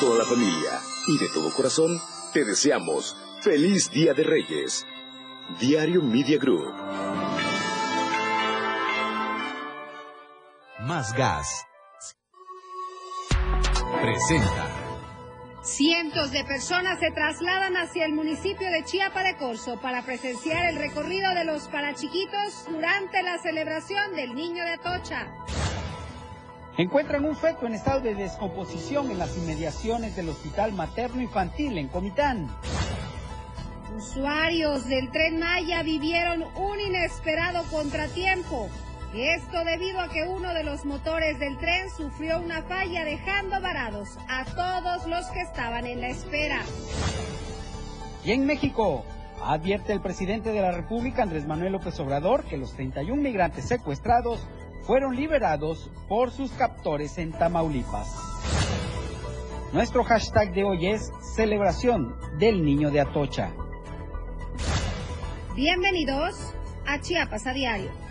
toda la familia y de todo corazón, te deseamos feliz Día de Reyes. Diario Media Group. Más gas. Presenta. Cientos de personas se trasladan hacia el municipio de Chiapa de Corzo para presenciar el recorrido de los parachiquitos durante la celebración del Niño de Atocha. Encuentran un feto en estado de descomposición en las inmediaciones del Hospital Materno Infantil en Comitán. Usuarios del tren Maya vivieron un inesperado contratiempo. Esto debido a que uno de los motores del tren sufrió una falla dejando varados a todos los que estaban en la espera. Y en México, advierte el presidente de la República, Andrés Manuel López Obrador, que los 31 migrantes secuestrados fueron liberados por sus captores en Tamaulipas. Nuestro hashtag de hoy es celebración del niño de Atocha. Bienvenidos a Chiapas a Diario.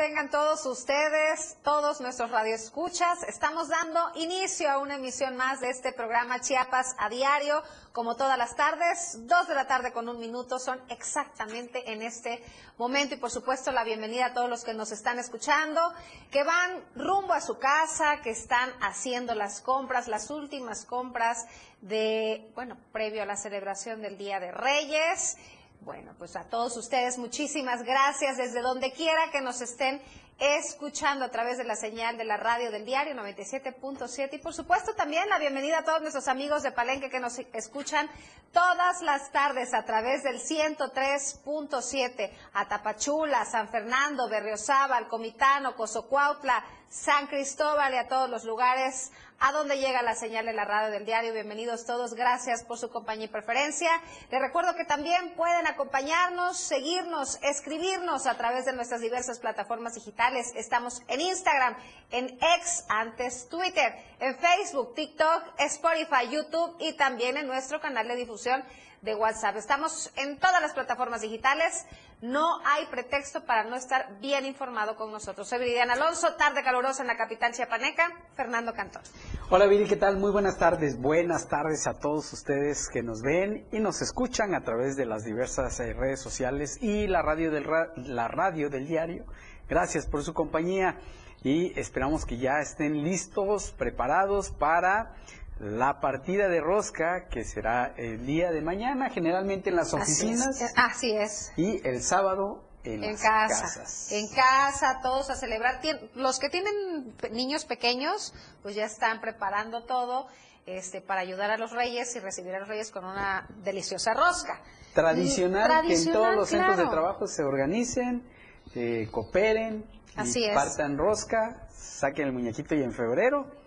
Tengan todos ustedes, todos nuestros radioescuchas. Estamos dando inicio a una emisión más de este programa Chiapas a diario, como todas las tardes, dos de la tarde con un minuto son exactamente en este momento y por supuesto la bienvenida a todos los que nos están escuchando, que van rumbo a su casa, que están haciendo las compras, las últimas compras de, bueno, previo a la celebración del Día de Reyes. Bueno, pues a todos ustedes muchísimas gracias desde donde quiera que nos estén escuchando a través de la señal de la radio del diario 97.7 y por supuesto también la bienvenida a todos nuestros amigos de Palenque que nos escuchan todas las tardes a través del 103.7 a Tapachula, San Fernando, Berriozábal, Comitano, Cozocuautla, San Cristóbal y a todos los lugares a donde llega la señal de la radio del diario. Bienvenidos todos, gracias por su compañía y preferencia. Les recuerdo que también pueden acompañarnos, seguirnos, escribirnos a través de nuestras diversas plataformas digitales. Estamos en Instagram, en X, antes Twitter, en Facebook, TikTok, Spotify, YouTube y también en nuestro canal de difusión de WhatsApp. Estamos en todas las plataformas digitales. No hay pretexto para no estar bien informado con nosotros. Soy Viridiana Alonso, tarde calurosa en la capital chiapaneca, Fernando Cantón. Hola Viri, ¿qué tal? Muy buenas tardes. Buenas tardes a todos ustedes que nos ven y nos escuchan a través de las diversas eh, redes sociales y la radio del, la radio del diario. Gracias por su compañía y esperamos que ya estén listos, preparados para la partida de rosca que será el día de mañana, generalmente en las oficinas. Así es. Y el sábado en, casa. casas. En casa, todos a celebrar. Los que tienen niños pequeños, pues ya están preparando todo este, para ayudar a los reyes y recibir a los reyes con una deliciosa rosca. Tradicional, que en todos los centros de trabajo se organicen, eh, cooperen, Así y es. partan rosca, saquen el muñequito y en febrero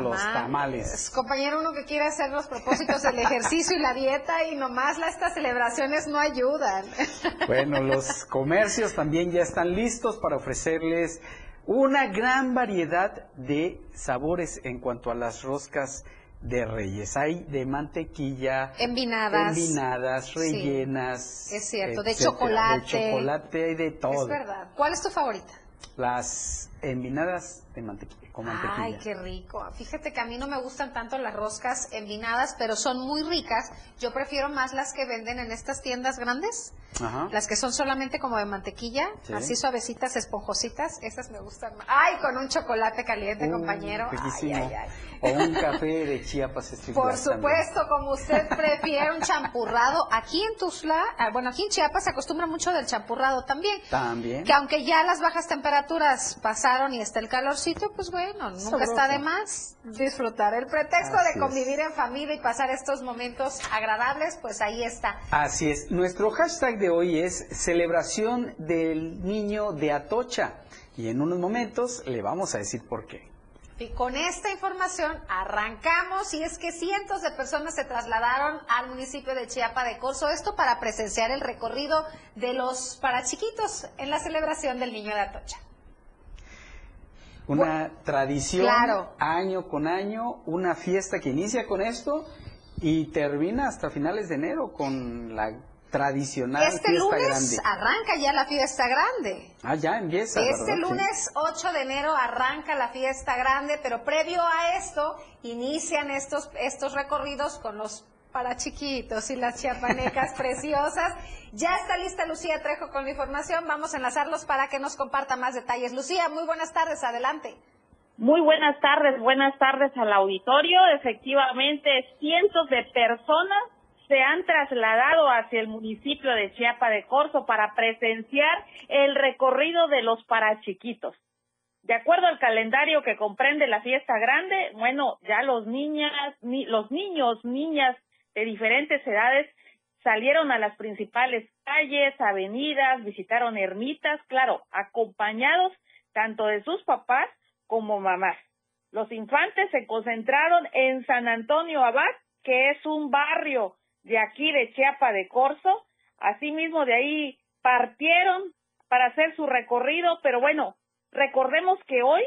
los tamales. Compañero, uno que quiere hacer los propósitos del ejercicio y la dieta y nomás la- estas celebraciones no ayudan. Bueno, los comercios también ya están listos para ofrecerles una gran variedad de sabores en cuanto a las roscas de reyes. Hay de mantequilla, Envinadas. envinadas, Sí. rellenas. Es cierto, de chocolate. De chocolate hay de todo. Es verdad. ¿Cuál es tu favorita? Las envinadas de mantequilla, con mantequilla. Ay, qué rico. Fíjate que a mí no me gustan tanto las roscas envinadas, pero son muy ricas. Yo prefiero más las que venden en estas tiendas grandes, Ajá. las que son solamente como de mantequilla, Sí. así suavecitas, esponjositas. Esas me gustan más. Ay, con un chocolate caliente, Uh, compañero. Ay, ay, ay. O un café de Chiapas Por Glass también. supuesto, como usted prefiere un champurrado. Aquí en Tuzla, ah, bueno, aquí en Chiapas se acostumbra mucho del champurrado también. También. Que aunque ya las bajas temperaturas pasaron y está el calorcito, pues bueno, nunca Sabroso. está de más disfrutar el pretexto Así de convivir en familia y pasar estos momentos agradables, pues ahí está. Así es. Nuestro hashtag de hoy es celebración del niño de Atocha. Y en unos momentos le vamos a decir por qué. Y con esta información arrancamos y es que cientos de personas se trasladaron al municipio de Chiapa de Corzo, esto para presenciar el recorrido de los parachiquitos en la celebración del Niño de Atocha. Una tradición año con año, una fiesta que inicia con esto y termina hasta finales de enero con la tradicional este fiesta lunes arranca ya la fiesta grande. Ah, ya empieza. Este lunes 8 de enero arranca la fiesta grande, pero previo a esto inician estos, estos recorridos con los para chiquitos y las chiapanecas preciosas. Ya está lista Lucía Trejo con la información. Vamos a enlazarlos para que nos comparta más detalles. Lucía, muy buenas tardes, adelante. Muy buenas tardes, buenas tardes al auditorio. Efectivamente, cientos de personas se han trasladado hacia el municipio de Chiapa de Corzo para presenciar el recorrido de los parachiquitos. De acuerdo al calendario que comprende la fiesta grande, bueno, ya los niñas, los niños, niñas de diferentes edades salieron a las principales calles, avenidas, visitaron ermitas, claro, acompañados tanto de sus papás como mamás. Los infantes se concentraron en San Antonio Abad, que es un barrio de aquí de Chiapa de Corzo. Asimismo, de ahí partieron para hacer su recorrido, pero bueno, recordemos que hoy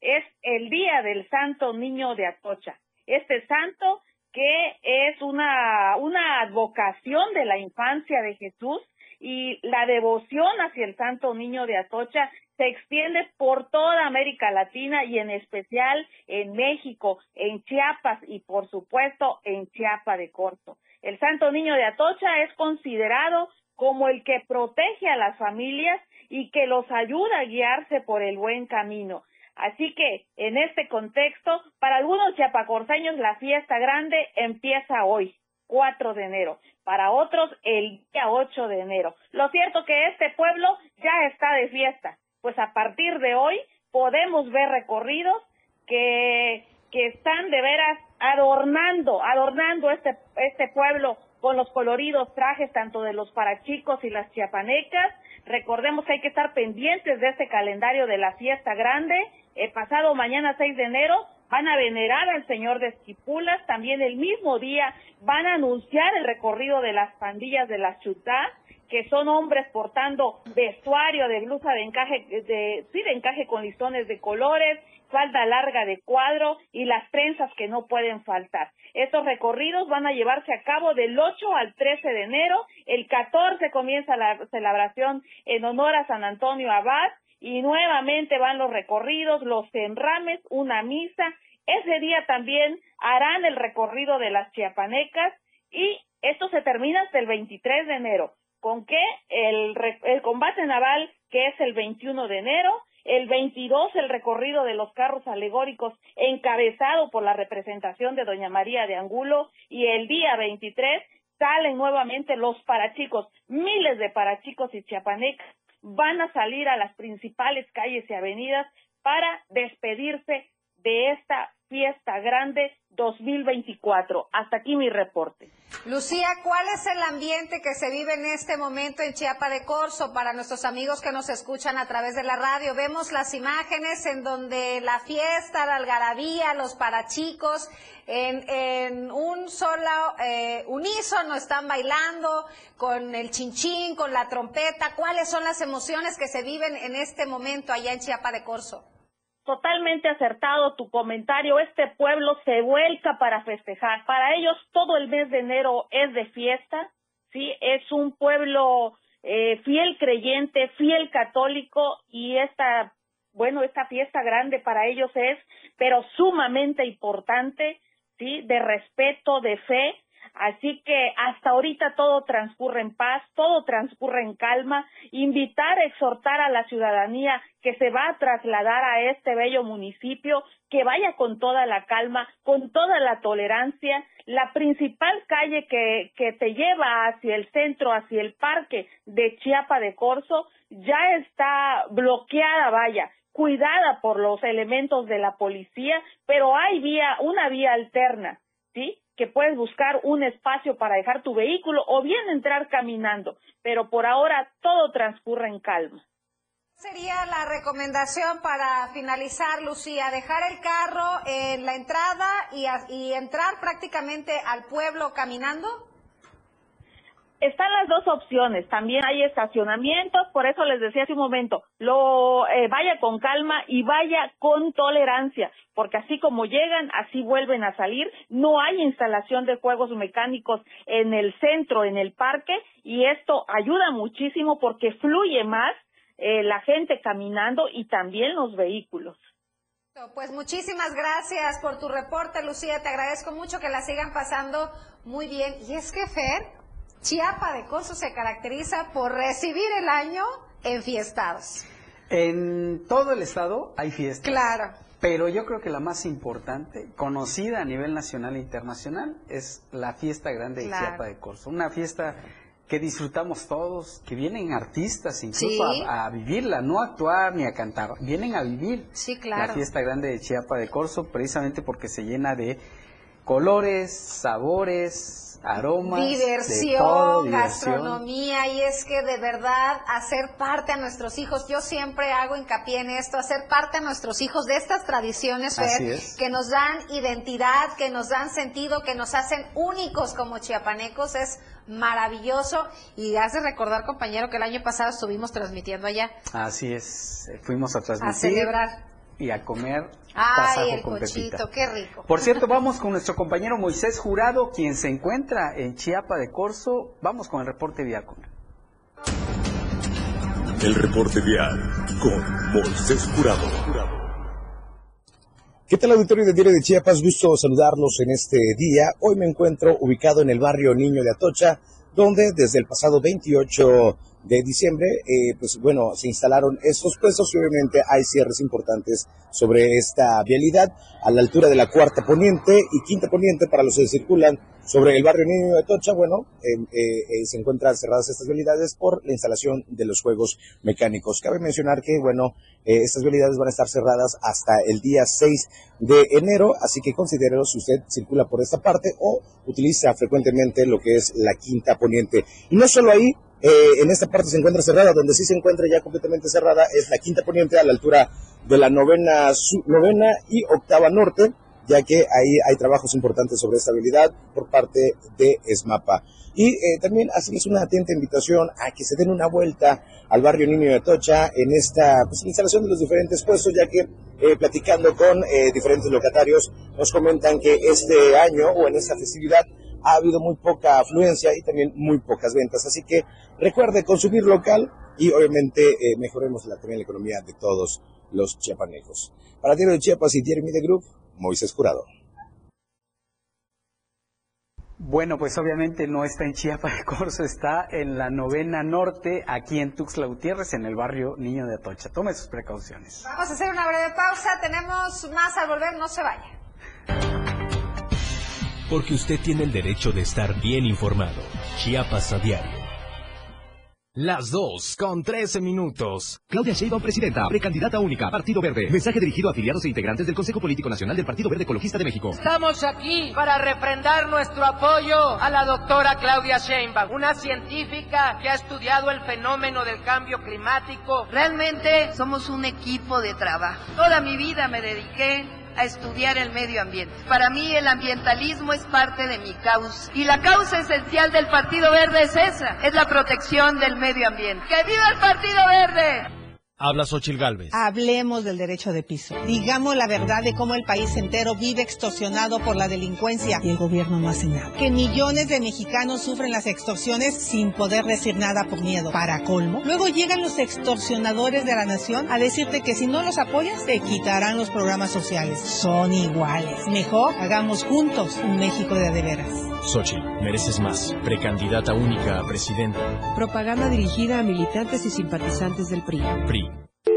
es el día del Santo Niño de Atocha. Este santo que es una, una advocación de la infancia de Jesús y la devoción hacia el Santo Niño de Atocha se extiende por toda América Latina y en especial en México, en Chiapas y por supuesto en Chiapa de Corto. El Santo Niño de Atocha es considerado como el que protege a las familias y que los ayuda a guiarse por el buen camino. Así que, en este contexto, para algunos chiapacorseños la fiesta grande empieza hoy, 4 de enero, para otros el día 8 de enero. Lo cierto que este pueblo ya está de fiesta, pues a partir de hoy podemos ver recorridos que, que están de veras adornando, adornando este, este pueblo con los coloridos trajes tanto de los parachicos y las chiapanecas. Recordemos que hay que estar pendientes de este calendario de la fiesta grande el pasado mañana 6 de enero van a venerar al señor de Esquipulas, también el mismo día van a anunciar el recorrido de las pandillas de las chutá, que son hombres portando vestuario de blusa de encaje, de, sí, de encaje con listones de colores, falda larga de cuadro y las trenzas que no pueden faltar. Estos recorridos van a llevarse a cabo del 8 al 13 de enero. El 14 comienza la celebración en honor a San Antonio Abad y nuevamente van los recorridos, los enrames, una misa. Ese día también harán el recorrido de las chiapanecas y esto se termina hasta el 23 de enero. ¿Con qué? El, el combate naval, que es el 21 de enero, el 22 el recorrido de los carros alegóricos encabezado por la representación de Doña María de Angulo y el día 23 salen nuevamente los parachicos, miles de parachicos y chiapanecas van a salir a las principales calles y avenidas para despedirse de esta fiesta grande 2024. Hasta aquí mi reporte. Lucía, ¿cuál es el ambiente que se vive en este momento en Chiapa de Corzo para nuestros amigos que nos escuchan a través de la radio? Vemos las imágenes en donde la fiesta, la algarabía, los parachicos, en, un solo eh, unísono están bailando con el chinchín, con la trompeta. ¿Cuáles son las emociones que se viven en este momento allá en Chiapa de Corzo? Totalmente acertado tu comentario. Este pueblo se vuelca para festejar. Para ellos todo el mes de enero es de fiesta. Sí, es un pueblo eh, fiel creyente, fiel católico y esta, bueno, esta fiesta grande para ellos es, pero sumamente importante, sí, de respeto, de fe Así que hasta ahorita todo transcurre en paz, todo transcurre en calma. Invitar, exhortar a la ciudadanía que se va a trasladar a este bello municipio, que vaya con toda la calma, con toda la tolerancia. La principal calle que, que te lleva hacia el centro, hacia el parque de Chiapa de Corzo, ya está bloqueada, vaya cuidada por los elementos de la policía, pero hay vía, una vía alterna, ¿sí? Que puedes buscar un espacio para dejar tu vehículo o bien entrar caminando, pero por ahora todo transcurre en calma. Sería la recomendación para finalizar, Lucía, dejar el carro en la entrada y, y entrar prácticamente al pueblo caminando. Están las dos opciones. También hay estacionamientos, por eso les decía hace un momento, lo eh, vaya con calma y vaya con tolerancia, porque así como llegan, así vuelven a salir. No hay instalación de juegos mecánicos en el centro, en el parque, y esto ayuda muchísimo porque fluye más eh, la gente caminando y también los vehículos. Pues muchísimas gracias por tu reporte, Lucía. Te agradezco mucho que la sigan pasando muy bien. Y es que, Fer, Chiapa de Corzo se caracteriza por recibir el año en fiestados. En todo el estado hay fiestas. Claro. Pero yo creo que la más importante, conocida a nivel nacional e internacional, es la fiesta grande de Chiapa de Corzo. Una fiesta que disfrutamos todos, que vienen artistas incluso a, vivirla, no a actuar ni a cantar, vienen a vivir sí, claro. la fiesta grande de Chiapa de Corzo precisamente porque se llena de colores, sabores, aromas, diversión, gastronomía y es que de verdad hacer parte a nuestros hijos, yo siempre hago hincapié en esto, hacer parte a nuestros hijos de estas tradiciones que nos dan identidad, que nos dan sentido, que nos hacen únicos como chiapanecos es maravilloso y hace recordar compañero que el año pasado estuvimos transmitiendo allá. Así es, fuimos a transmitir. A celebrar y a comer Ay, el cochito, qué rico. Por cierto, vamos con nuestro compañero Moisés Jurado, quien se encuentra en Chiapa de Corzo. Vamos con el reporte vial. El reporte vial con Moisés Jurado. ¿Qué tal auditorio de Diario de Chiapas? Gusto saludarlos en este día. Hoy me encuentro ubicado en el barrio Niño de Atocha, donde desde el pasado 28 de diciembre, eh, pues bueno, se instalaron estos puestos y obviamente hay cierres importantes sobre esta vialidad a la altura de la cuarta poniente y quinta poniente para los que circulan sobre el barrio Niño de Tocha, bueno, eh, eh, se encuentran cerradas estas vialidades por la instalación de los juegos mecánicos. Cabe mencionar que, bueno, estas vialidades van a estar cerradas hasta el día 6 de enero, así que considero si usted circula por esta parte o utiliza frecuentemente lo que es la quinta poniente. Y no solo ahí, eh, en esta parte se encuentra cerrada, donde sí se encuentra ya completamente cerrada es la quinta poniente a la altura de la novena, novena y octava norte, ya que ahí hay trabajos importantes sobre estabilidad por parte de ESMAPA. Y eh, también hacemos una atenta invitación a que se den una vuelta al barrio Niño de Tocha en esta pues, instalación de los diferentes puestos, ya que eh, platicando con diferentes locatarios nos comentan que este año o en esta festividad ha habido muy poca afluencia y también muy pocas ventas. Así que recuerde consumir local y obviamente eh, mejoremos la, también la economía de todos los chiapanejos. Para Diario de Chiapas y Diario Media Group, Moisés Jurado. Bueno, pues obviamente no está en Chiapas de Corzo, está en la novena norte, aquí en Tuxtla Gutiérrez, en el barrio Niño de Atocha. Tome sus precauciones. Vamos a hacer una breve pausa, tenemos más al volver, no se vaya porque usted tiene el derecho de estar bien informado. Chiapas a diario. Las dos con 13 minutos. Claudia Sheinbaum, presidenta, precandidata única, Partido Verde. Mensaje dirigido a afiliados e integrantes del Consejo Político Nacional del Partido Verde Ecologista de México. Estamos aquí para refrendar nuestro apoyo a la doctora Claudia Sheinbaum, una científica que ha estudiado el fenómeno del cambio climático. Realmente somos un equipo de trabajo. Toda mi vida me dediqué a estudiar el medio ambiente. Para mí el ambientalismo es parte de mi causa. Y la causa esencial del Partido Verde es esa, es la protección del medio ambiente. ¡Que viva el Partido Verde! Habla Xochil Gálvez. Hablemos del derecho de piso. Digamos la verdad de cómo el país entero vive extorsionado por la delincuencia y el gobierno no hace nada. Que millones de mexicanos sufren las extorsiones sin poder decir nada por miedo. Para colmo, luego llegan los extorsionadores de la nación a decirte que si no los apoyas te quitarán los programas sociales. Son iguales. Mejor hagamos juntos un México de adeveras. Xochitl, mereces más. Precandidata única a presidenta. Propaganda dirigida a militantes y simpatizantes del PRI. PRI.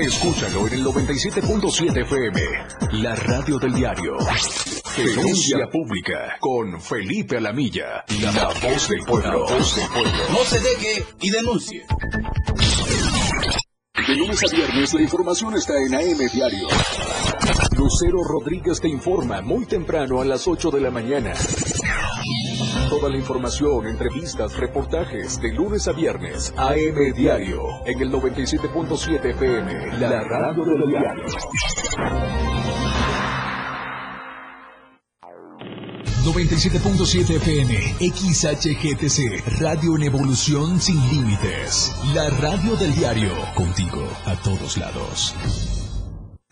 Escúchalo en el 97.7 FM, la radio del diario. Denuncia pública con Felipe Alamilla, la voz del pueblo. No se deje y denuncie. De lunes a viernes la información está en AM Diario. Lucero Rodríguez te informa muy temprano a las 8 de la mañana. Toda la información, entrevistas, reportajes de lunes a viernes, AM Diario, en el 97.7 FM, la radio del diario. 97.7 FM, XHGTC, Radio en Evolución Sin Límites. La radio del diario, contigo a todos lados.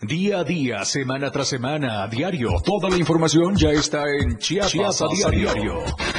Día a día, semana tras semana, a diario. Toda la información ya está en Chiapas, a diario. Hola,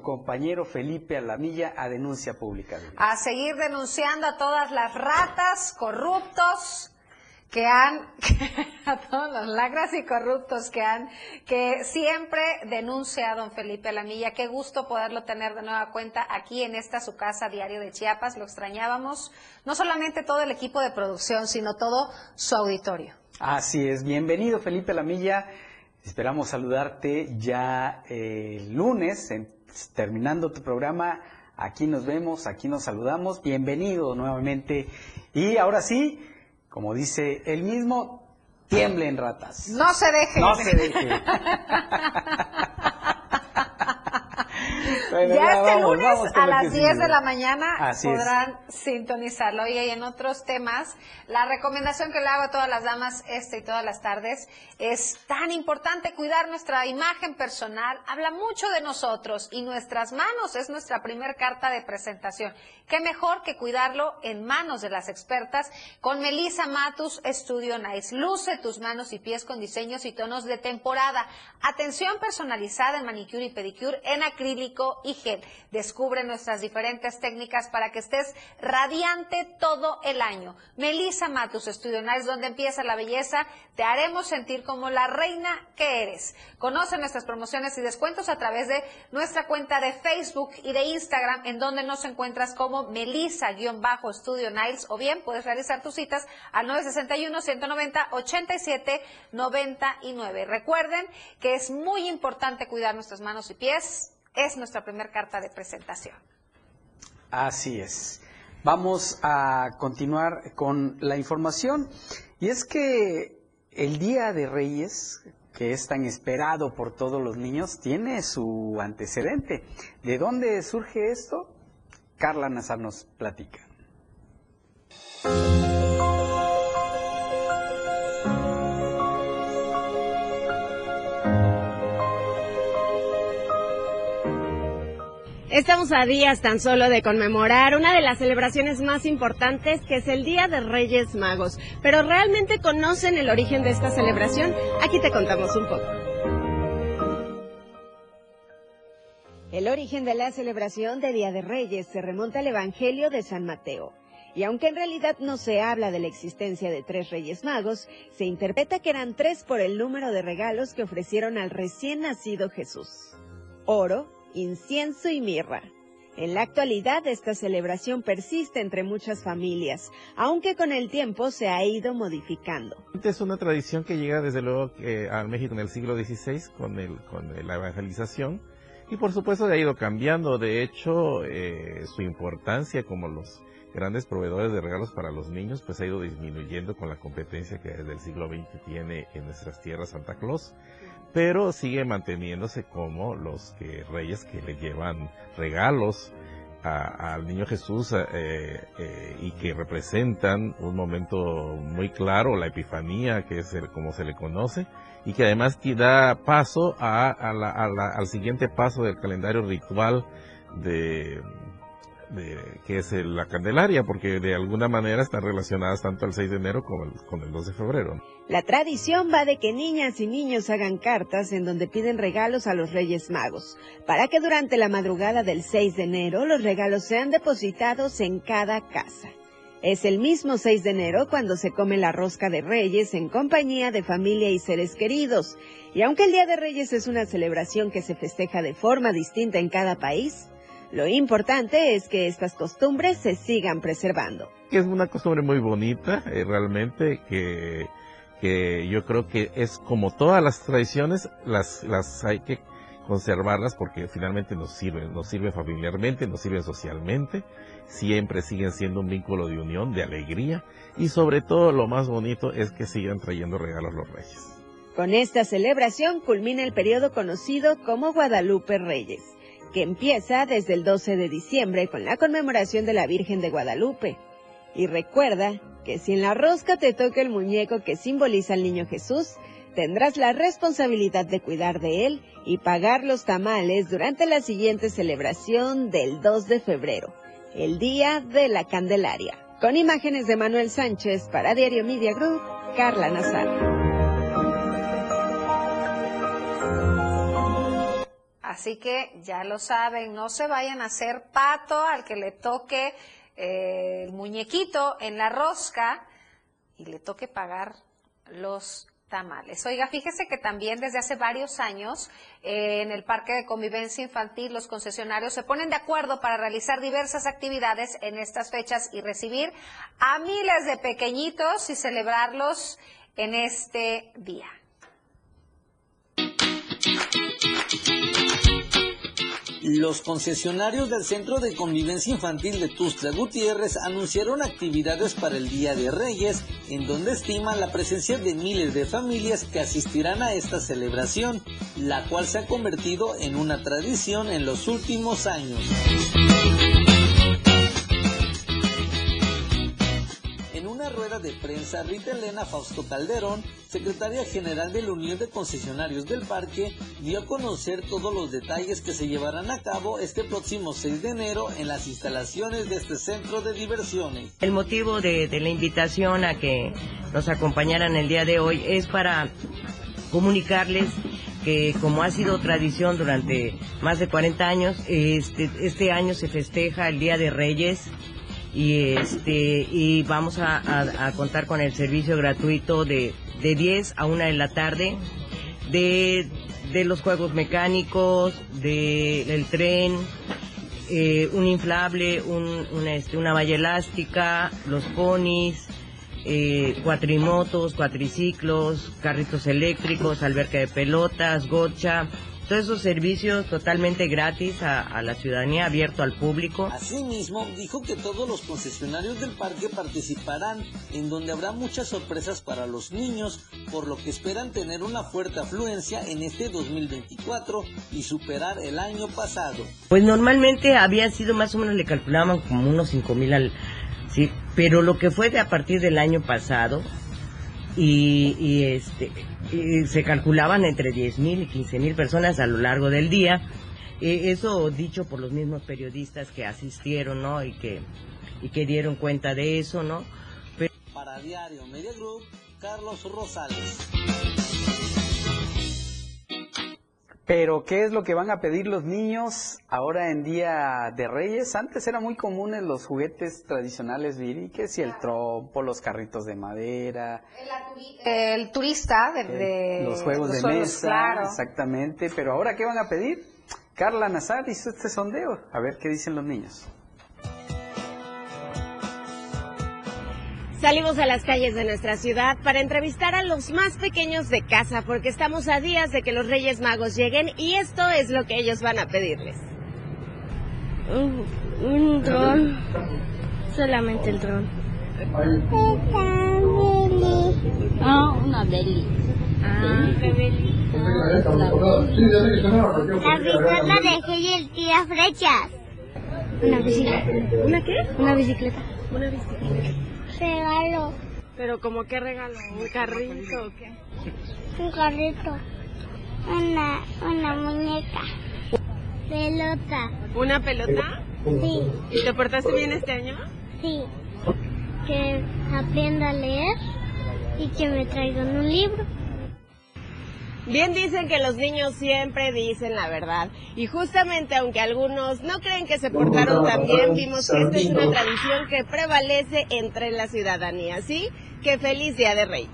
nuestro compañero Felipe Alamilla a denuncia pública. a seguir denunciando a todas las ratas, corruptos que han, a todos los lacras y corruptos que han, que siempre denuncia a don Felipe Alamilla. Qué gusto poderlo tener de nueva cuenta aquí en esta su casa diario de Chiapas. Lo extrañábamos, no solamente todo el equipo de producción, sino todo su auditorio. Así es, bienvenido Felipe Lamilla. Esperamos saludarte ya eh, el lunes, en- terminando tu programa. Aquí nos vemos, aquí nos saludamos. Bienvenido nuevamente. Y ahora sí, como dice él mismo, tiemblen ratas. No se deje. No se deje. Bueno, ya este vamos, lunes vamos a las sigue. 10 de la mañana Así es. podrán sintonizarlo. Oye, y en otros temas, la recomendación que le hago a todas las damas este y todas las tardes es tan importante cuidar nuestra imagen personal. Habla mucho de nosotros y nuestras manos es nuestra primer carta de presentación. Qué mejor que cuidarlo en manos de las expertas con Melissa Matus Studio Nice. Luce tus manos y pies con diseños y tonos de temporada. Atención personalizada en manicure y pedicure en acrílico y gel. Descubre nuestras diferentes técnicas para que estés radiante todo el año. Melissa Matus Studio Nice, donde empieza la belleza, te haremos sentir como la reina que eres. Conoce nuestras promociones y descuentos a través de nuestra cuenta de Facebook y de Instagram, en donde nos encuentras como Melissa-Studio Niles, o bien puedes realizar tus citas al 961-190-8799. Recuerden que es muy importante cuidar nuestras manos y pies. Es nuestra primera carta de presentación. Así es. Vamos a continuar con la información. Y es que el Día de Reyes, que es tan esperado por todos los niños, tiene su antecedente. ¿De dónde surge esto? Carla Nazar nos platica. Estamos a días tan solo de conmemorar una de las celebraciones más importantes que es el Día de Reyes Magos. Pero ¿realmente conocen el origen de esta celebración? Aquí te contamos un poco. El origen de la celebración de Día de Reyes se remonta al Evangelio de San Mateo. Y aunque en realidad no se habla de la existencia de tres Reyes Magos, se interpreta que eran tres por el número de regalos que ofrecieron al recién nacido Jesús. Oro, incienso y mirra. En la actualidad esta celebración persiste entre muchas familias, aunque con el tiempo se ha ido modificando. Es una tradición que llega desde luego eh, a México en el siglo XVI con la evangelización y por supuesto ha ido cambiando. De hecho, eh, su importancia como los grandes proveedores de regalos para los niños pues ha ido disminuyendo con la competencia que desde el siglo XX tiene en nuestras tierras Santa Claus pero sigue manteniéndose como los reyes que le llevan regalos al niño Jesús eh, eh, y que representan un momento muy claro, la Epifanía, que es el, como se le conoce, y que además da paso al siguiente paso del calendario ritual de, que es la Candelaria, porque de alguna manera están relacionadas tanto el 6 de enero como el, con el 2 de febrero. La tradición va de que niñas y niños hagan cartas en donde piden regalos a los Reyes Magos, para que durante la madrugada del 6 de enero los regalos sean depositados en cada casa. Es el mismo 6 de enero cuando se come la rosca de Reyes en compañía de familia y seres queridos. Y aunque el Día de Reyes es una celebración que se festeja de forma distinta en cada país, lo importante es que estas costumbres se sigan preservando. Es una costumbre muy bonita, eh, realmente, que, que yo creo que es como todas las tradiciones, las, las hay que conservarlas porque finalmente nos sirven, nos sirven familiarmente, nos sirven socialmente, siempre siguen siendo un vínculo de unión, de alegría y sobre todo lo más bonito es que sigan trayendo regalos los reyes. Con esta celebración culmina el periodo conocido como Guadalupe Reyes que empieza desde el 12 de diciembre con la conmemoración de la Virgen de Guadalupe. Y recuerda que si en la rosca te toca el muñeco que simboliza al niño Jesús, tendrás la responsabilidad de cuidar de él y pagar los tamales durante la siguiente celebración del 2 de febrero, el Día de la Candelaria. Con imágenes de Manuel Sánchez para Diario Media Group, Carla Nazar. Así que ya lo saben, no se vayan a hacer pato al que le toque eh, el muñequito en la rosca y le toque pagar los tamales. Oiga, fíjese que también desde hace varios años eh, en el Parque de Convivencia Infantil los concesionarios se ponen de acuerdo para realizar diversas actividades en estas fechas y recibir a miles de pequeñitos y celebrarlos en este día. Los concesionarios del Centro de Convivencia Infantil de Tustra Gutiérrez anunciaron actividades para el Día de Reyes, en donde estiman la presencia de miles de familias que asistirán a esta celebración, la cual se ha convertido en una tradición en los últimos años. Rueda de prensa, Rita Elena Fausto Calderón, secretaria general de la Unión de Concesionarios del Parque, dio a conocer todos los detalles que se llevarán a cabo este próximo 6 de enero en las instalaciones de este centro de diversiones. El motivo de, la invitación a que nos acompañaran el día de hoy es para comunicarles que como ha sido tradición durante más de 40 años, este, este año se festeja el Día de Reyes y este y vamos a, contar con el servicio gratuito de, de 10 a 1 de la tarde de, de los juegos mecánicos, de, del tren, eh, un inflable, un, una, este, una valla elástica, los ponis, eh, cuatrimotos, cuatriciclos, carritos eléctricos, alberca de pelotas, gocha, todos esos servicios totalmente gratis a, la ciudadanía, abierto al público. Asimismo, dijo que todos los concesionarios del parque participarán, en donde habrá muchas sorpresas para los niños, por lo que esperan tener una fuerte afluencia en este 2024 y superar el año pasado. Pues normalmente había sido más o menos, le calculaban como unos 5 mil al... Sí, pero lo que fue de a partir del año pasado, y, este, se calculaban entre 10.000 y 15.000 personas a lo largo del día. eso dicho por los mismos periodistas que asistieron, ¿no? Y que, y que dieron cuenta de eso, ¿no? Para Diario Media Group, Carlos Rosales. Pero, ¿qué es lo que van a pedir los niños ahora en Día de Reyes? Antes eran muy comunes los juguetes tradicionales, Viri, que si el trompo, los carritos de madera. El turista de, de- los juegos de mesa, claro. exactamente. Pero ahora, ¿qué van a pedir? Carla Nazar hizo este sondeo. A ver qué dicen los niños. Salimos a las calles de nuestra ciudad para entrevistar a los más pequeños de casa porque estamos a días de que los Reyes Magos lleguen y esto es lo que ellos van a pedirles. Un dron. Solamente el dron. Ah, una Beli. Ah, qué Beli. La pistola de Hegel tira flechas. Una bicicleta. ¿Una qué? Una bicicleta. Una bicicleta. Regalo. Pero como qué regalo, un carrito o qué? Un carrito. Una, una muñeca. Pelota. ¿Una pelota? Sí, ¿Y te portaste bien este año? sí. Que aprenda a leer y que me traigan un libro. Bien dicen que los niños siempre dicen la verdad. Y justamente aunque algunos no creen que se portaron tan bien, vimos que esta es una tradición que prevalece entre la ciudadanía. Así que feliz Día de Reyes.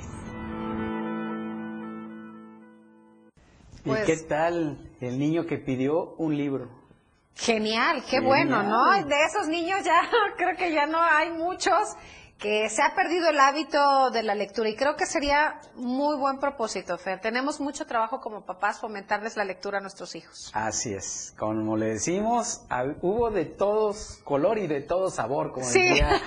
Pues- ¿Y qué tal el niño que pidió un libro? Genial, qué Genial. bueno, ¿no? De esos niños ya creo que ya no hay muchos que se ha perdido el hábito de la lectura y creo que sería muy buen propósito, Fer. Tenemos mucho trabajo como papás fomentarles la lectura a nuestros hijos. Así es, como le decimos, hubo de todos color y de todo sabor, como Sí. decía.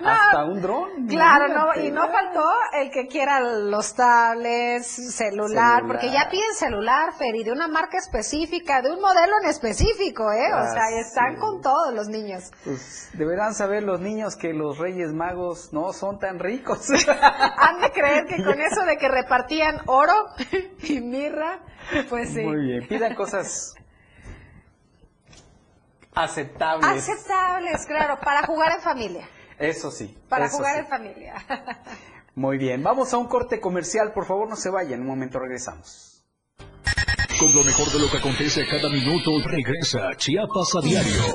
No, Hasta un dron. Claro, no, y no faltó el que quiera los tablets, celular, Celular. porque ya piden celular, Fer, y de una marca específica, de un modelo en específico, ¿eh? O sea, están es. con todos los niños. Pues deberán saber los niños que los Reyes Magos no son tan ricos. Han de creer que con eso de que repartían oro y mirra, pues sí. Muy bien, pidan cosas aceptables. Aceptables, claro, para jugar en familia. Eso sí. Para eso jugar sí. en familia. Muy bien, vamos a un corte comercial, por favor no se vayan, un momento regresamos. Con lo mejor de lo que acontece cada minuto, regresa Chiapas a diario.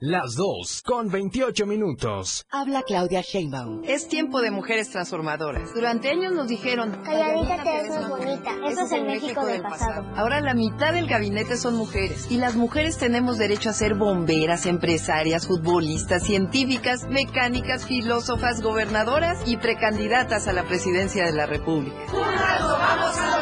Las 2 con 28 minutos. Habla Claudia Sheinbaum. Es tiempo de mujeres transformadoras. Durante años nos dijeron... Calladita te ves más bonita. Eso es el México del pasado. Ahora la mitad del gabinete son mujeres. Y las mujeres tenemos derecho a ser bomberas, empresarias, futbolistas, científicas, mecánicas, filósofas, gobernadoras y precandidatas a la presidencia de la República. vamos a!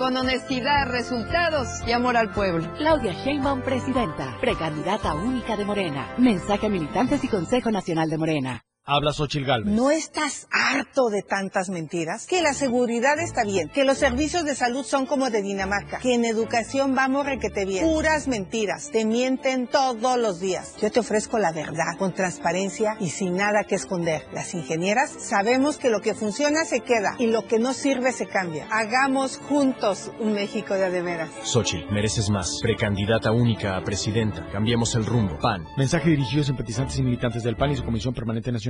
Con honestidad, resultados y amor al pueblo. Claudia Sheinbaum, presidenta, precandidata única de Morena. Mensaje a militantes y Consejo Nacional de Morena. Habla Xochil Gálvez. ¿No estás harto de tantas mentiras? Que la seguridad está bien, que los servicios de salud son como de Dinamarca, que en educación vamos requete bien. Puras mentiras, te mienten todos los días. Yo te ofrezco la verdad, con transparencia y sin nada que esconder. Las ingenieras sabemos que lo que funciona se queda y lo que no sirve se cambia. Hagamos juntos un México de a de veras. Xochil, mereces más. Precandidata única a presidenta. Cambiemos el rumbo. PAN. Mensaje dirigido a simpatizantes y militantes del PAN y su Comisión Permanente Nacional.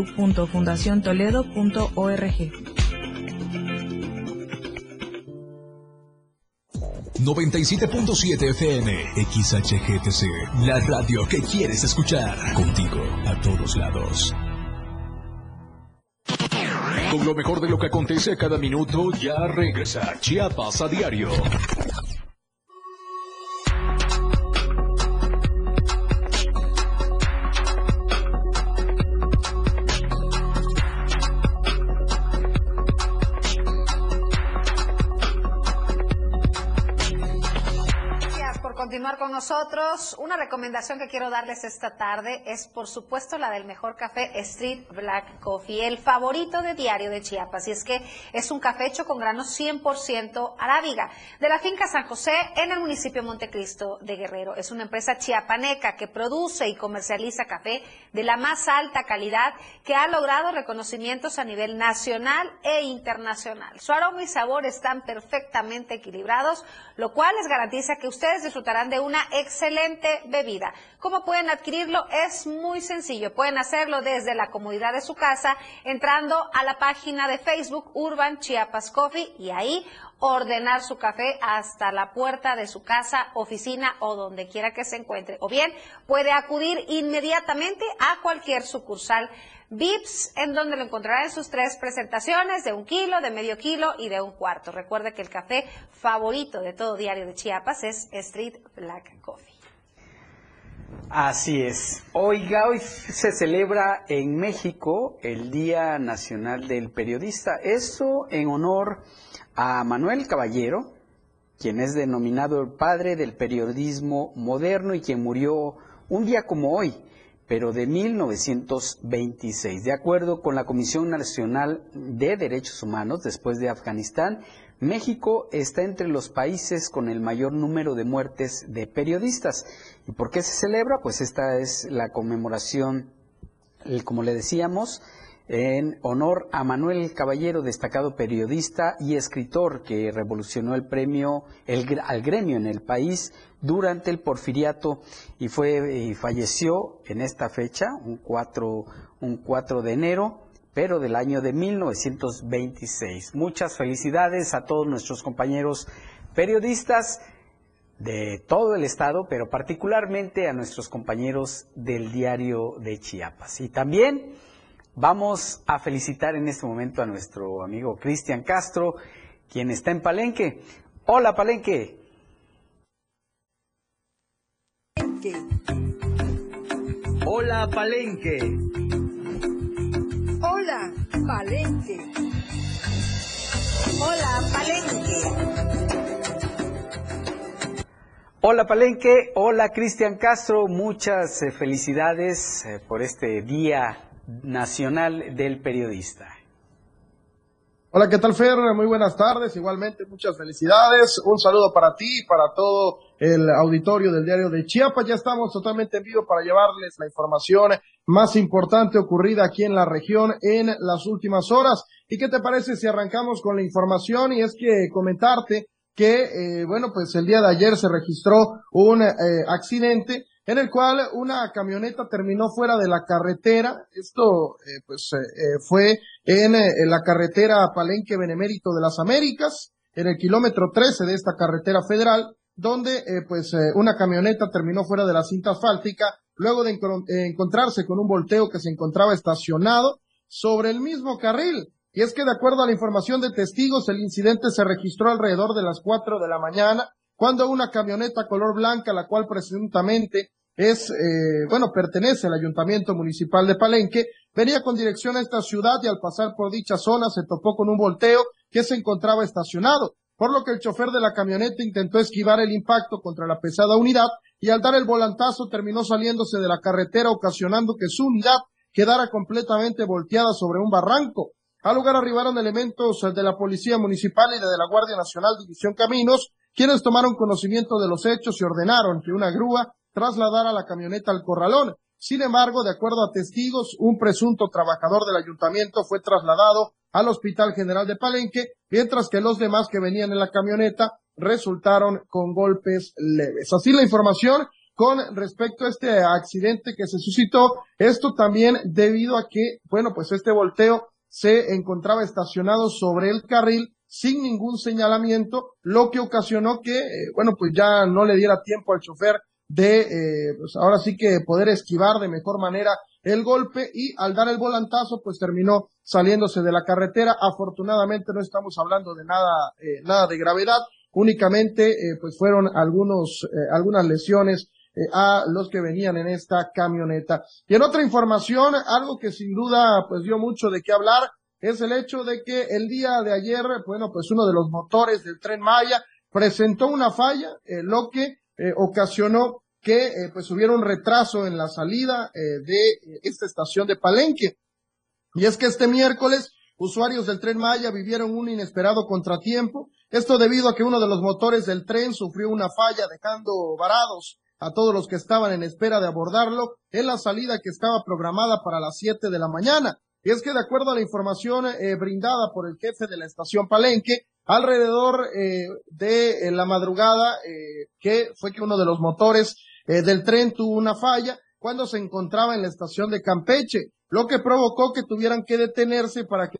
www.fundaciontoledo.org. 97.7 FM, XHGTC, la radio que quieres escuchar. Contigo, a todos lados. Con lo mejor de lo que acontece a cada minuto, ya regresa Chiapas a diario. Nosotros, una recomendación que quiero darles esta tarde es, por supuesto, la del mejor café Street Black Coffee, el favorito de Diario de Chiapas. Y es que es un café hecho con granos 100% arábiga, de la finca San José en el municipio Montecristo de Guerrero. Es una empresa chiapaneca que produce y comercializa café de la más alta calidad que ha logrado reconocimientos a nivel nacional e internacional. Su aroma y sabor están perfectamente equilibrados, lo cual les garantiza que ustedes disfrutarán de una excelente bebida. ¿Cómo pueden adquirirlo? Es muy sencillo. Pueden hacerlo desde la comodidad de su casa entrando a la página de Facebook Urban Chiapas Coffee y ahí ordenar su café hasta la puerta de su casa, oficina o donde quiera que se encuentre. O bien puede acudir inmediatamente a cualquier sucursal VIPS, en donde lo encontrará en sus tres presentaciones de un kilo, de medio kilo y de un cuarto. Recuerde que el café favorito de todo diario de Chiapas es Street Black Coffee. Así es. Oiga, hoy se celebra en México el Día Nacional del Periodista. Eso en honor a Manuel Caballero, quien es denominado el padre del periodismo moderno y quien murió un día como hoy, pero de 1926. De acuerdo con la Comisión Nacional de Derechos Humanos, después de Afganistán, México está entre los países con el mayor número de muertes de periodistas. ¿Y por qué se celebra? Pues esta es la conmemoración, como le decíamos, en honor a Manuel Caballero, destacado periodista y escritor que revolucionó el premio al gremio en el país durante el porfiriato y fue y falleció en esta fecha, un 4, un 4 de enero, pero del año de 1926. Muchas felicidades a todos nuestros compañeros periodistas de todo el estado, pero particularmente a nuestros compañeros del diario de Chiapas. Y también vamos a felicitar en este momento a nuestro amigo Cristian Castro, quien está en Palenque. Hola Palenque. Hola Palenque. Hola Palenque. Hola Palenque. Hola Palenque, hola Cristian Castro, muchas eh, felicidades eh, por este Día Nacional del Periodista. Hola, ¿qué tal Fer? Muy buenas tardes, igualmente muchas felicidades, un saludo para ti y para todo el auditorio del diario de Chiapas. Ya estamos totalmente en vivo para llevarles la información más importante ocurrida aquí en la región en las últimas horas. ¿Y qué te parece si arrancamos con la información? Y es que comentarte que, eh, bueno, pues el día de ayer se registró un eh, accidente en el cual una camioneta terminó fuera de la carretera. Esto, eh, pues, fue en, la carretera Palenque Benemérito de las Américas, en el kilómetro 13 de esta carretera federal, donde, pues, una camioneta terminó fuera de la cinta asfáltica, luego de encontrarse con un volteo que se encontraba estacionado sobre el mismo carril. Y es que de acuerdo a la información de testigos, el incidente se registró alrededor de las cuatro de la mañana, cuando una camioneta color blanca, la cual presuntamente es, eh, bueno, pertenece al Ayuntamiento Municipal de Palenque, venía con dirección a esta ciudad y al pasar por dicha zona se topó con un volteo que se encontraba estacionado, por lo que el chofer de la camioneta intentó esquivar el impacto contra la pesada unidad y al dar el volantazo terminó saliéndose de la carretera ocasionando que su unidad quedara completamente volteada sobre un barranco. Al lugar arribaron elementos de la Policía Municipal y de la Guardia Nacional División Caminos, quienes tomaron conocimiento de los hechos y ordenaron que una grúa trasladara la camioneta al corralón. Sin embargo, de acuerdo a testigos, un presunto trabajador del ayuntamiento fue trasladado al Hospital General de Palenque, mientras que los demás que venían en la camioneta resultaron con golpes leves. Así la información con respecto a este accidente que se suscitó, esto también debido a que, bueno, pues este volteo se encontraba estacionado sobre el carril sin ningún señalamiento, lo que ocasionó que, eh, bueno, pues ya no le diera tiempo al chofer de, eh, pues ahora sí que poder esquivar de mejor manera el golpe y al dar el volantazo, pues terminó saliéndose de la carretera. Afortunadamente no estamos hablando de nada, eh, nada de gravedad, únicamente, eh, pues fueron algunos, eh, algunas lesiones eh, a los que venían en esta camioneta. Y en otra información, algo que sin duda, pues dio mucho de qué hablar, es el hecho de que el día de ayer, bueno, pues uno de los motores del tren Maya presentó una falla, lo que ocasionó que eh, pues hubiera un retraso en la salida eh, de esta estación de Palenque. Y es que este miércoles usuarios del tren Maya vivieron un inesperado contratiempo. Esto debido a que uno de los motores del tren sufrió una falla dejando varados a todos los que estaban en espera de abordarlo en la salida que estaba programada para las 7 de la mañana. Y es que de acuerdo a la información eh, brindada por el jefe de la estación Palenque, alrededor eh, de eh, la madrugada, eh, que fue que uno de los motores del tren tuvo una falla cuando se encontraba en la estación de Campeche, lo que provocó que tuvieran que detenerse para que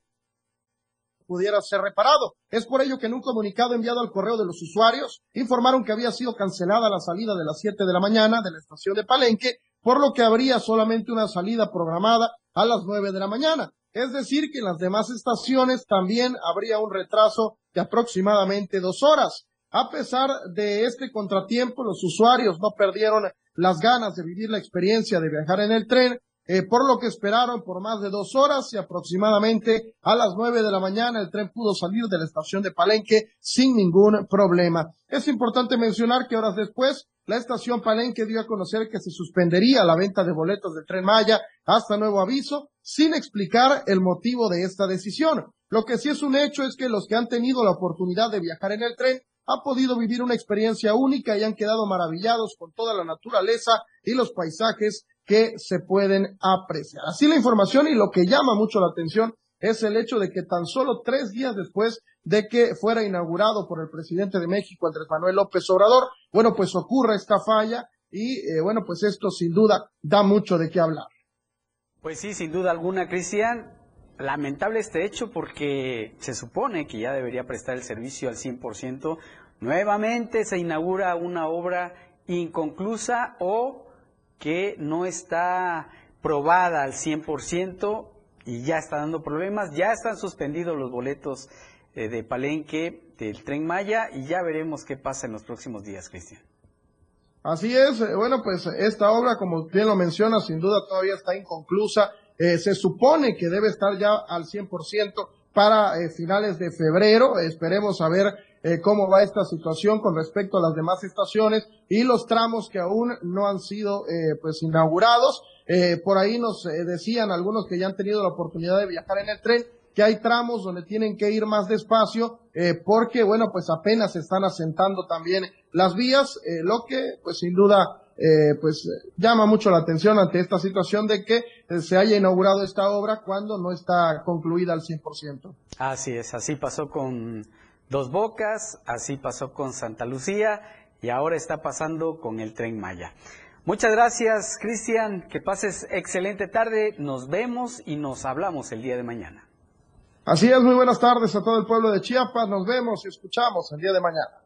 pudiera ser reparado. Es por ello que en un comunicado enviado al correo de los usuarios informaron que había sido cancelada la salida de las 7 de la mañana de la estación de Palenque, por lo que habría solamente una salida programada a las 9 de la mañana. Es decir, que en las demás estaciones también habría un retraso de aproximadamente dos horas. A pesar de este contratiempo, los usuarios no perdieron las ganas de vivir la experiencia de viajar en el tren, eh, por lo que esperaron por más de dos horas y aproximadamente a las nueve de la mañana el tren pudo salir de la estación de Palenque sin ningún problema. Es importante mencionar que horas después la estación Palenque dio a conocer que se suspendería la venta de boletos del tren Maya hasta nuevo aviso, sin explicar el motivo de esta decisión. Lo que sí es un hecho es que los que han tenido la oportunidad de viajar en el tren han podido vivir una experiencia única y han quedado maravillados con toda la naturaleza y los paisajes que se pueden apreciar. Así la información y lo que llama mucho la atención es el hecho de que tan solo tres días después de que fuera inaugurado por el presidente de México, Andrés Manuel López Obrador, bueno, pues ocurra esta falla y eh, bueno, pues esto sin duda da mucho de qué hablar. Pues sí, sin duda alguna, Cristian. Lamentable este hecho porque se supone que ya debería prestar el servicio al 100%. Nuevamente se inaugura una obra inconclusa o que no está probada al 100% y ya está dando problemas. Ya están suspendidos los boletos eh, de Palenque del Tren Maya y ya veremos qué pasa en los próximos días, Cristian. Así es, eh, bueno, pues esta obra, como bien lo menciona, sin duda todavía está inconclusa. Eh, se supone que debe estar ya al 100% para finales de febrero. Esperemos saber eh, cómo va esta situación con respecto a las demás estaciones y los tramos que aún no han sido eh, pues inaugurados. Eh, por ahí nos eh, decían algunos que ya han tenido la oportunidad de viajar en el tren que hay tramos donde tienen que ir más despacio eh, porque bueno pues apenas se están asentando también las vías eh, lo que pues sin duda eh, pues llama mucho la atención ante esta situación de que se haya inaugurado esta obra cuando no está concluida al 100%. Así es, así pasó con Dos Bocas, así pasó con Santa Lucía y ahora está pasando con el tren Maya. Muchas gracias, Cristian. Que pases excelente tarde. Nos vemos y nos hablamos el día de mañana. Así es, muy buenas tardes a todo el pueblo de Chiapas. Nos vemos y escuchamos el día de mañana.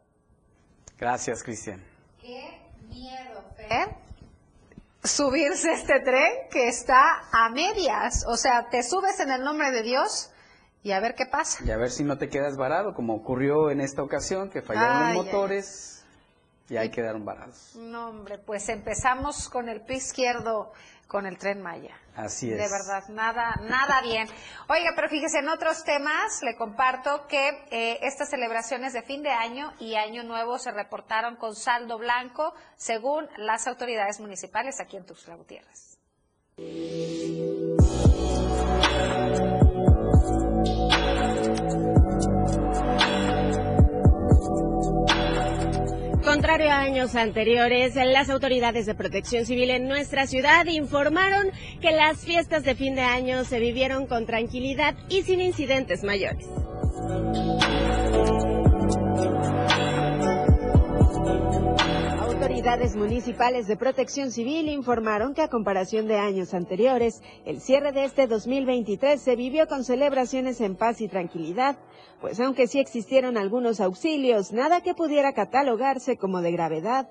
Gracias, Cristian. Qué miedo, Fer. Subirse a este tren que está a medias. O sea, te subes en el nombre de Dios y a ver qué pasa. Y a ver si no te quedas varado, como ocurrió en esta ocasión, que fallaron Ay, los motores y ahí quedaron varados. No, hombre, pues empezamos con el pie izquierdo con el tren Maya. Así es. De verdad, nada, nada bien. Oiga, pero fíjese, en otros temas le comparto que eh, estas celebraciones de fin de año y año nuevo se reportaron con saldo blanco, según las autoridades municipales aquí en Tuxtla Gutiérrez. Años anteriores, las autoridades de protección civil en nuestra ciudad informaron que las fiestas de fin de año se vivieron con tranquilidad y sin incidentes mayores. Autoridades municipales de protección civil informaron que a comparación de años anteriores, el cierre de este 2023 se vivió con celebraciones en paz y tranquilidad, pues aunque sí existieron algunos auxilios, nada que pudiera catalogarse como de gravedad.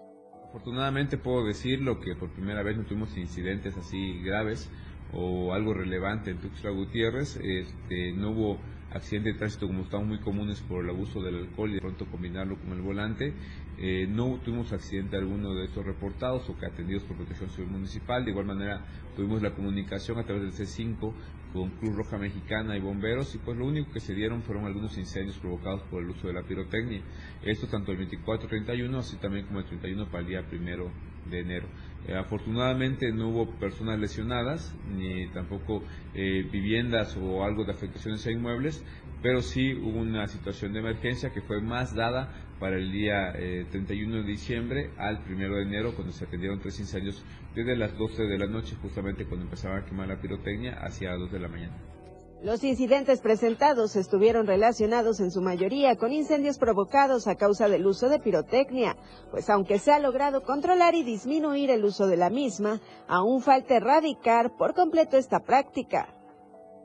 Afortunadamente puedo decirlo que por primera vez no tuvimos incidentes así graves o algo relevante en Tuxtla Gutiérrez, este, no hubo accidentes de tránsito como estaban muy comunes por el abuso del alcohol y de pronto combinarlo con el volante. Eh, no tuvimos accidente alguno de estos reportados o que atendidos por Protección Civil Municipal. De igual manera tuvimos la comunicación a través del C5 con Cruz Roja Mexicana y bomberos y pues lo único que se dieron fueron algunos incendios provocados por el uso de la pirotecnia. Esto tanto el 24-31 así también como el 31 para el día primero de enero. Eh, afortunadamente no hubo personas lesionadas, ni tampoco eh, viviendas o algo de afectaciones a inmuebles, pero sí hubo una situación de emergencia que fue más dada para el día 31 eh, de diciembre al 1 de enero, cuando se atendieron tres incendios desde las 12 de la noche, justamente cuando empezaba a quemar la pirotecnia, hacia las 2 de la mañana. Los incidentes presentados estuvieron relacionados en su mayoría con incendios provocados a causa del uso de pirotecnia, pues aunque se ha logrado controlar y disminuir el uso de la misma, aún falta erradicar por completo esta práctica.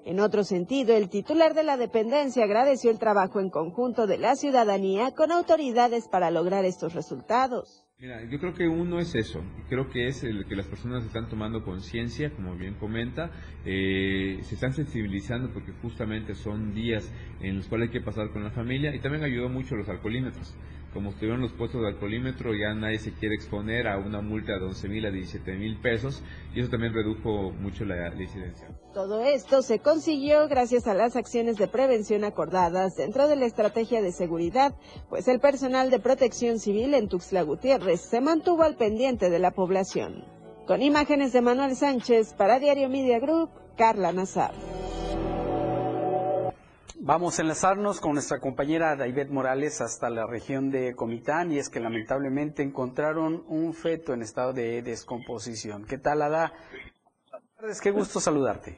En otro sentido, el titular de la dependencia agradeció el trabajo en conjunto de la ciudadanía con autoridades para lograr estos resultados. Mira, yo creo que uno es eso, creo que es el que las personas están tomando conciencia, como bien comenta, eh, se están sensibilizando porque justamente son días en los cuales hay que pasar con la familia y también ayudó mucho los alcoholímetros como estuvieron los puestos de alcoholímetro, ya nadie se quiere exponer a una multa de 11 mil a 17 mil pesos y eso también redujo mucho la, incidencia. Todo esto se consiguió gracias a las acciones de prevención acordadas dentro de la estrategia de seguridad, pues el personal de protección civil en Tuxtla Gutiérrez se mantuvo al pendiente de la población. Con imágenes de Manuel Sánchez para Diario Media Group, Carla Nazar. Vamos a enlazarnos con nuestra compañera David Morales hasta la región de Comitán y es que lamentablemente encontraron un feto en estado de descomposición. ¿Qué tal, Ada? Qué gusto saludarte.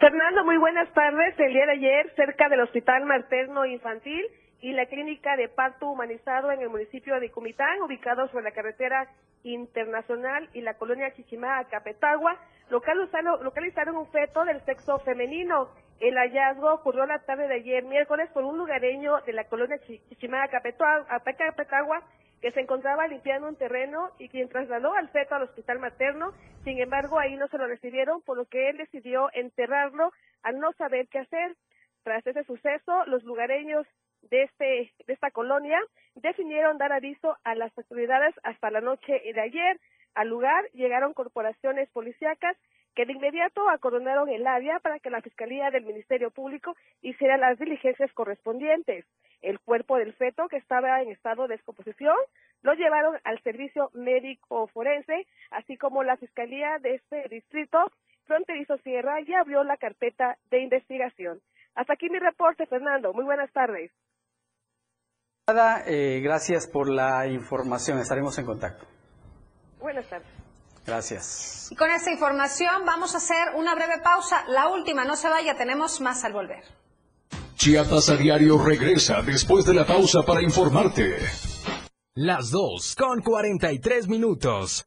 Fernando, muy buenas tardes. El día de ayer, cerca del Hospital Materno Infantil y la Clínica de Parto Humanizado en el municipio de Comitán, ubicados sobre la carretera internacional y la colonia Chichimá, Capetagua, localizaron un feto del sexo femenino. El hallazgo ocurrió la tarde de ayer, miércoles, por un lugareño de la colonia Chichimá, Capetagua, que se encontraba limpiando un terreno y quien trasladó al feto al hospital materno. Sin embargo, ahí no se lo recibieron, por lo que él decidió enterrarlo al no saber qué hacer. Tras ese suceso, los lugareños de, este, de esta colonia definieron dar aviso a las autoridades hasta la noche de ayer. Al lugar llegaron corporaciones policíacas que de inmediato acordonaron el área para que la Fiscalía del Ministerio Público hiciera las diligencias correspondientes. El cuerpo del feto, que estaba en estado de descomposición, lo llevaron al servicio médico forense, así como la Fiscalía de este distrito fronterizo Sierra ya abrió la carpeta de investigación. Hasta aquí mi reporte, Fernando. Muy buenas tardes. Eh, gracias por la información. Estaremos en contacto. Buenas tardes. Gracias. Y con esta información vamos a hacer una breve pausa. La última, no se vaya, tenemos más al volver. Chiapas a diario regresa después de la pausa para informarte. Las 2 con 43 minutos.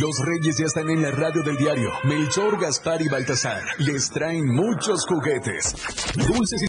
Los reyes ya están en la radio del diario. Melchor, Gaspar y Baltasar les traen muchos juguetes. Dulces y